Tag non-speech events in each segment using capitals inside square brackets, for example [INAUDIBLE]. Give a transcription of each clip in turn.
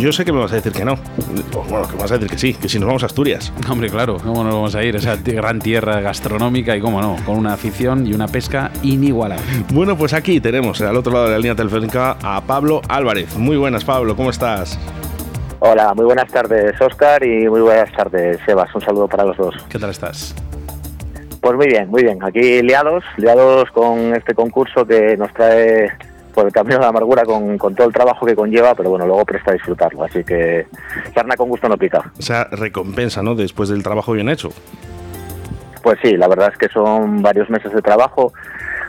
Yo sé que me vas a decir que no. Bueno, que me vas a decir que sí, que si nos vamos a Asturias. [LAUGHS] Hombre, claro, ¿cómo nos vamos a ir? Esa gran tierra gastronómica y cómo no, con una afición y una pesca inigualable. Bueno, pues aquí tenemos al otro lado de la línea telefónica a Pablo Álvarez. Muy buenas, Pablo, ¿cómo estás? Hola, muy buenas tardes, Oscar, y muy buenas tardes, Sebas. Un saludo para los dos. ¿Qué tal estás? Pues muy bien, muy bien. Aquí liados, liados con este concurso que nos trae por el camino de la amargura con, todo el trabajo que conlleva, pero bueno, luego presta a disfrutarlo. Así que carne con gusto no pica. O sea, recompensa, ¿no? Después del trabajo bien hecho. Pues sí, la verdad es que son varios meses de trabajo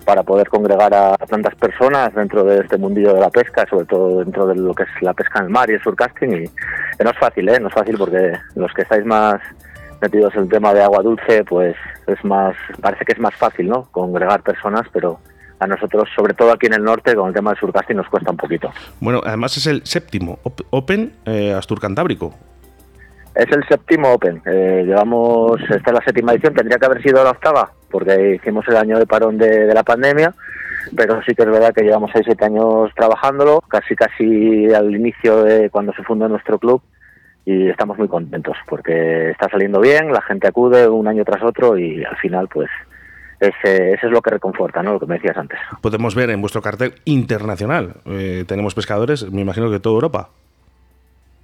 para poder congregar a tantas personas dentro de este mundillo de la pesca, sobre todo dentro de lo que es la pesca en el mar y el surcasting. Y no es fácil, ¿eh? No es fácil porque los que estáis más metidos en el tema de agua dulce, pues es más, parece que es más fácil, ¿no? Congregar personas, pero a nosotros, sobre todo aquí en el norte, con el tema del surcasting nos cuesta un poquito. Bueno, además es el séptimo Open eh, Astur Cantábrico. Es el séptimo Open. Eh, llevamos, esta es la séptima edición, tendría que haber sido la octava, porque hicimos el año de parón de, la pandemia, pero sí que es verdad que llevamos 6-7 años trabajándolo, casi casi al inicio de cuando se fundó nuestro club, y estamos muy contentos, porque está saliendo bien, la gente acude un año tras otro y al final pues ese, eso es lo que reconforta, ¿no? Lo que me decías antes. Podemos ver en vuestro cartel internacional. Eh, tenemos pescadores, me imagino que de toda Europa.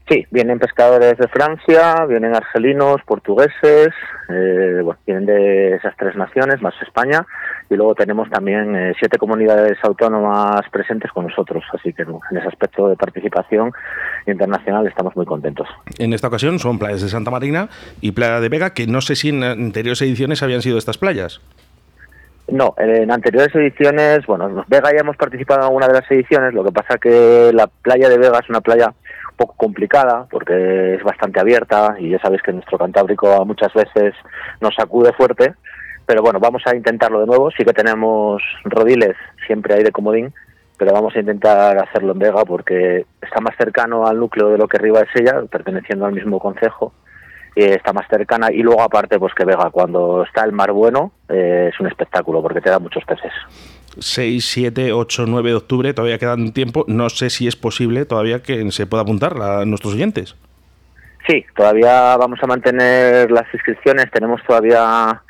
Sí, vienen pescadores de Francia, vienen argelinos, portugueses, eh, bueno, vienen de esas tres naciones, más España, y luego tenemos también eh, siete comunidades autónomas presentes con nosotros, así que en ese aspecto de participación internacional estamos muy contentos. En esta ocasión son playas de Santa Marina y Playa de Vega, que no sé si en anteriores ediciones habían sido estas playas. No, en anteriores ediciones, bueno, Vega ya hemos participado en alguna de las ediciones, lo que pasa que la playa de Vega es una playa un poco complicada porque es bastante abierta y ya sabéis que nuestro Cantábrico muchas veces nos sacude fuerte, pero bueno, vamos a intentarlo de nuevo, sí que tenemos rodiles, siempre hay de comodín, pero vamos a intentar hacerlo en Vega porque está más cercano al núcleo de lo que arriba es ella, perteneciendo al mismo concejo, está más cercana y luego aparte pues que Vega cuando está el mar bueno eh, es un espectáculo porque te da muchos peces. 6, 7, 8, 9 de octubre, todavía quedan tiempo. No sé si es posible todavía que se pueda apuntar a nuestros oyentes. Sí, todavía vamos a mantener las inscripciones. Tenemos todavía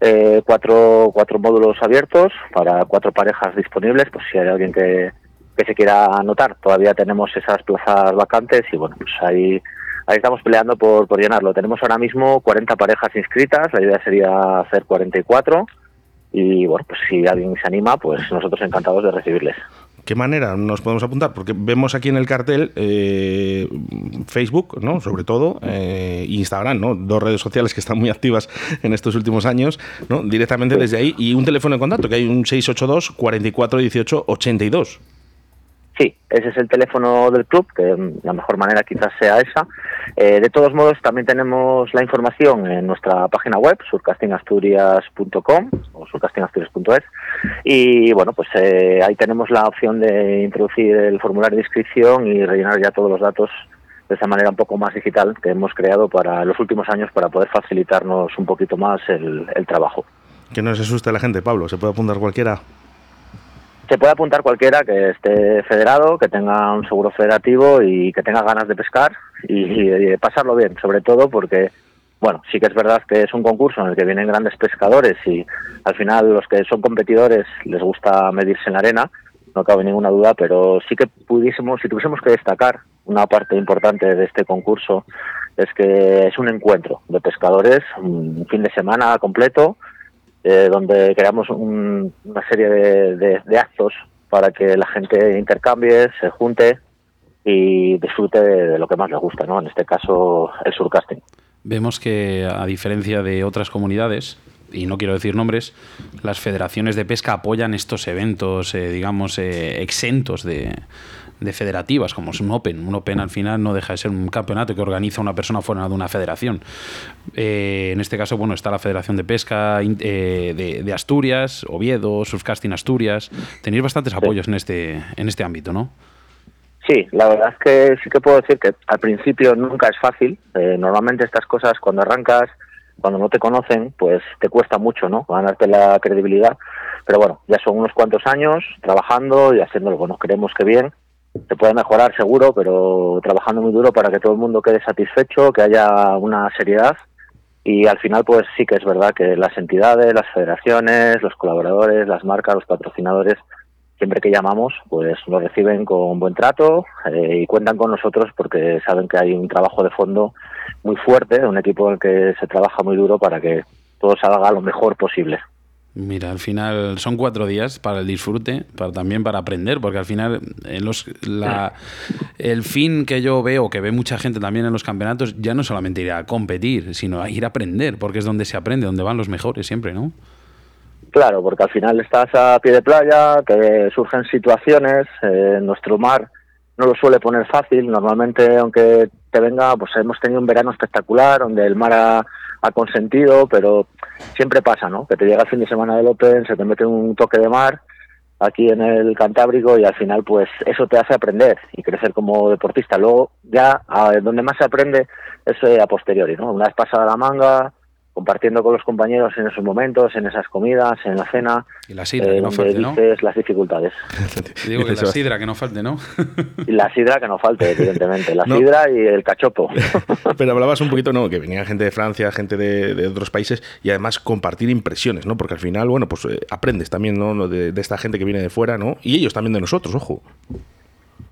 eh, cuatro, cuatro módulos abiertos para cuatro parejas disponibles. Pues si hay alguien que, que se quiera anotar, todavía tenemos esas plazas vacantes y bueno, pues ahí ahí estamos peleando por, por llenarlo. Tenemos ahora mismo 40 parejas inscritas, la idea sería hacer 44 y bueno, pues si alguien se anima, pues nosotros encantados de recibirles. ¿Qué manera nos podemos apuntar? Porque vemos aquí en el cartel eh, Facebook, ¿no? Sobre todo, eh, Instagram, ¿no? Dos redes sociales que están muy activas en estos últimos años, ¿no? Directamente desde ahí. Y un teléfono de contacto, que hay un 682 44 18 82. Sí, ese es el teléfono del club, que la mejor manera quizás sea esa. Eh, de todos modos, también tenemos la información en nuestra página web, surcastingasturias.com o surcastingasturias.es. Y bueno, pues eh, ahí tenemos la opción de introducir el formulario de inscripción y rellenar ya todos los datos de esa manera un poco más digital que hemos creado para los últimos años para poder facilitarnos un poquito más el, el trabajo. Que no se asuste la gente, Pablo, se puede apuntar cualquiera. Se puede apuntar cualquiera que esté federado, que tenga un seguro federativo y que tenga ganas de pescar y, de pasarlo bien, sobre todo porque, bueno, sí que es verdad que es un concurso en el que vienen grandes pescadores y al final los que son competidores les gusta medirse en la arena, no cabe ninguna duda, pero sí que pudiésemos, si tuviésemos que destacar una parte importante de este concurso, es que es un encuentro de pescadores, un fin de semana completo, eh, donde creamos una serie de, actos para que la gente intercambie, se junte y disfrute de, lo que más le gusta, ¿no? En este caso, el surcasting. Vemos que, a diferencia de otras comunidades, y no quiero decir nombres, las federaciones de pesca apoyan estos eventos, eh, digamos, eh, exentos de, de federativas, como es un Open. Un Open al final no deja de ser un campeonato que organiza una persona fuera de una federación. Eh, en este caso, bueno, está la Federación de Pesca eh, de, Asturias, Oviedo, Surfcasting Asturias. Tenéis bastantes apoyos en este, en este ámbito, ¿no? Sí, la verdad es que sí que puedo decir que al principio nunca es fácil. Normalmente estas cosas cuando arrancas, cuando no te conocen, pues te cuesta mucho, ¿no? Ganarte la credibilidad. Pero bueno, ya son unos cuantos años trabajando y haciéndolo. Bueno, creemos que bien. Se puede mejorar seguro, pero trabajando muy duro para que todo el mundo quede satisfecho, que haya una seriedad. Y al final, pues sí que es verdad que las entidades, las federaciones, los colaboradores, las marcas, los patrocinadores, siempre que llamamos, pues nos reciben con buen trato eh, y cuentan con nosotros porque saben que hay un trabajo de fondo muy fuerte, un equipo en el que se trabaja muy duro para que todo salga lo mejor posible. Mira, al final son cuatro días para el disfrute, para también para aprender, porque al final en los, la, [LAUGHS] el fin que yo veo, que ve mucha gente también en los campeonatos, ya no solamente ir a competir, sino a ir a aprender, porque es donde se aprende, donde van los mejores siempre, ¿no? Claro, porque al final estás a pie de playa, que surgen situaciones, eh, nuestro mar no lo suele poner fácil, normalmente aunque te venga, pues hemos tenido un verano espectacular, donde el mar ha, consentido, pero siempre pasa, ¿no? Que te llega el fin de semana del Open, se te mete un toque de mar aquí en el Cantábrico y al final pues eso te hace aprender y crecer como deportista. Luego ya donde más se aprende es eh, a posteriori, ¿no? Una vez pasada la manga, compartiendo con los compañeros en esos momentos, en esas comidas, en la cena. Y la sidra, que no falte, ¿no? las dificultades. [LAUGHS] Digo que la sidra, que no falte, ¿no? y la sidra, que no falte, evidentemente. La [LAUGHS] sidra y el cachopo. [LAUGHS] Pero hablabas un poquito, ¿no? Que venía gente de Francia, gente de, otros países y además compartir impresiones, ¿no? Porque al final, bueno, pues eh, aprendes también, ¿no? De, de esta gente que viene de fuera, ¿no? Y ellos también de nosotros, ojo.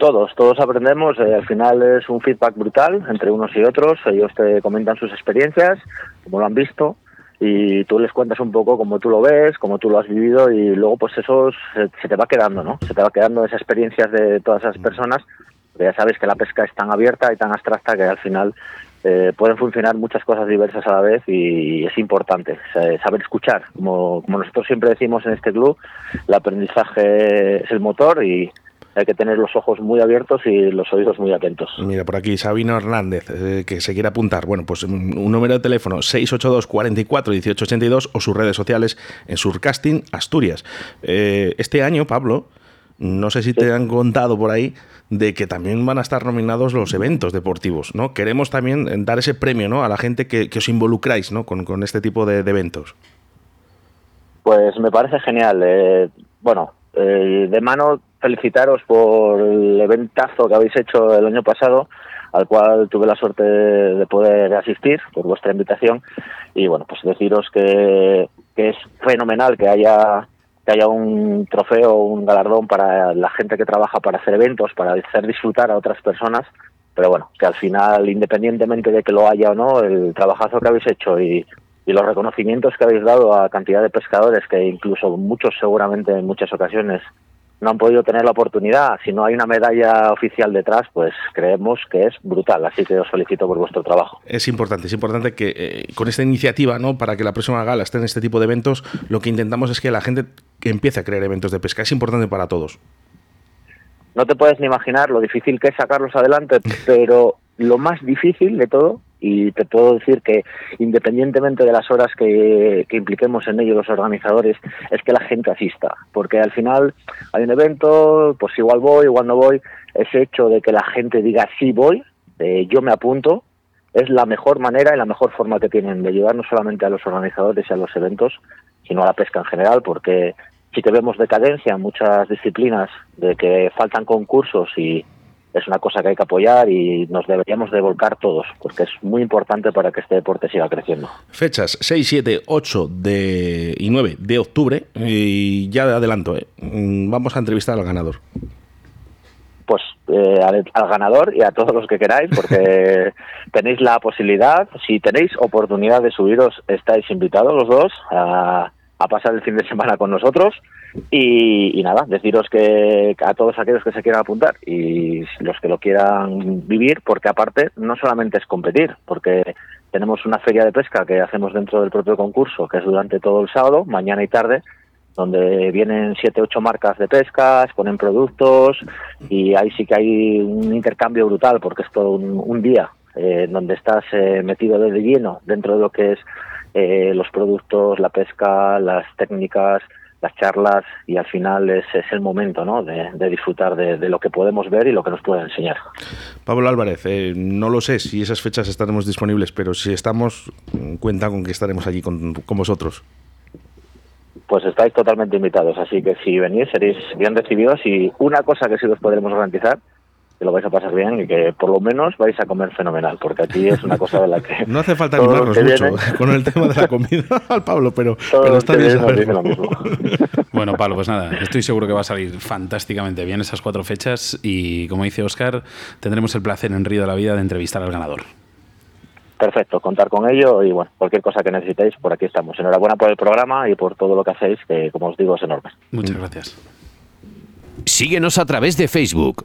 Todos, todos aprendemos. Eh, al final es un feedback brutal entre unos y otros. Ellos te comentan sus experiencias, como lo han visto, y tú les cuentas un poco cómo tú lo ves, cómo tú lo has vivido, y luego pues eso se, te va quedando, ¿no? Se te va quedando esas experiencias de todas esas personas. ya sabes que la pesca es tan abierta y tan abstracta que al final eh, pueden funcionar muchas cosas diversas a la vez y es importante saber escuchar. Como, como nosotros siempre decimos en este club, el aprendizaje es el motor y hay que tener los ojos muy abiertos y los oídos muy atentos. Mira, por aquí Sabino Hernández, eh, que se quiere apuntar. Bueno, pues un número de teléfono 682 44 1882 o sus redes sociales en Surcasting Asturias. Eh, este año, Pablo, no sé si te han contado por ahí de que también van a estar nominados los eventos deportivos, ¿no? Queremos también dar ese premio, ¿no? A la gente que, os involucráis, ¿no? Con, este tipo de, eventos. Pues me parece genial. Eh, bueno, de mano felicitaros por el eventazo que habéis hecho el año pasado, al cual tuve la suerte de poder asistir por vuestra invitación. Y bueno, pues deciros que, es fenomenal que haya que haya un trofeo, un galardón para la gente que trabaja para hacer eventos, para hacer disfrutar a otras personas, pero bueno, que al final, independientemente de que lo haya o no, el trabajazo que habéis hecho y, y los reconocimientos que habéis dado a cantidad de pescadores, que incluso muchos seguramente en muchas ocasiones no han podido tener la oportunidad. Si no hay una medalla oficial detrás, pues creemos que es brutal. Así que os felicito por vuestro trabajo. Es importante, es importante que eh, con esta iniciativa, ¿no? para que la próxima gala esté en este tipo de eventos, lo que intentamos es que la gente empiece a crear eventos de pesca. Es importante para todos. No te puedes ni imaginar lo difícil que es sacarlos adelante, pero lo más difícil de todo y te puedo decir que independientemente de las horas que, impliquemos en ello los organizadores, es que la gente asista, porque al final hay un evento, pues igual voy, igual no voy, ese hecho de que la gente diga sí voy, yo me apunto, es la mejor manera y la mejor forma que tienen de ayudar no solamente a los organizadores y a los eventos, sino a la pesca en general, porque si que vemos decadencia en muchas disciplinas, de que faltan concursos y es una cosa que hay que apoyar y nos deberíamos de volcar todos, porque es muy importante para que este deporte siga creciendo. Fechas 6, 7, 8 de, y 9 de octubre, y ya de adelanto, ¿eh? mm, vamos a entrevistar al ganador. Pues eh, al, ganador y a todos los que queráis, porque [LAUGHS] tenéis la posibilidad, si tenéis oportunidad de subiros, estáis invitados los dos a, a pasar el fin de semana con nosotros y, nada, deciros que a todos aquellos que se quieran apuntar y los que lo quieran vivir, porque aparte no solamente es competir, porque tenemos una feria de pesca que hacemos dentro del propio concurso, que es durante todo el sábado, mañana y tarde, donde vienen siete, ocho marcas de pesca, ponen productos y ahí sí que hay un intercambio brutal, porque es todo un, día eh, donde estás eh, metido de lleno dentro de lo que es eh, los productos, la pesca, las técnicas, las charlas y al final es, es el momento ¿no? de, de disfrutar de, de, lo que podemos ver y lo que nos pueden enseñar. Pablo Álvarez, eh, no lo sé si esas fechas estaremos disponibles, pero si estamos, cuenta con que estaremos allí con, con vosotros. Pues estáis totalmente invitados, así que si venís seréis bien recibidos y una cosa que sí os podremos garantizar que lo vais a pasar bien y que por lo menos vais a comer fenomenal, porque aquí es una cosa de la que... [LAUGHS] No hace falta animarnos mucho viene, [LAUGHS] con el tema de la comida [LAUGHS] al Pablo, pero, pero está bien. Lo mismo. Bueno, Pablo, pues nada, estoy seguro que va a salir fantásticamente bien esas cuatro fechas y como dice Oscar, tendremos el placer en Río de la Vida de entrevistar al ganador. Perfecto, contar con ello y bueno, cualquier cosa que necesitéis, por aquí estamos. Enhorabuena por el programa y por todo lo que hacéis, que como os digo es enorme. Muchas gracias. Síguenos a través de Facebook,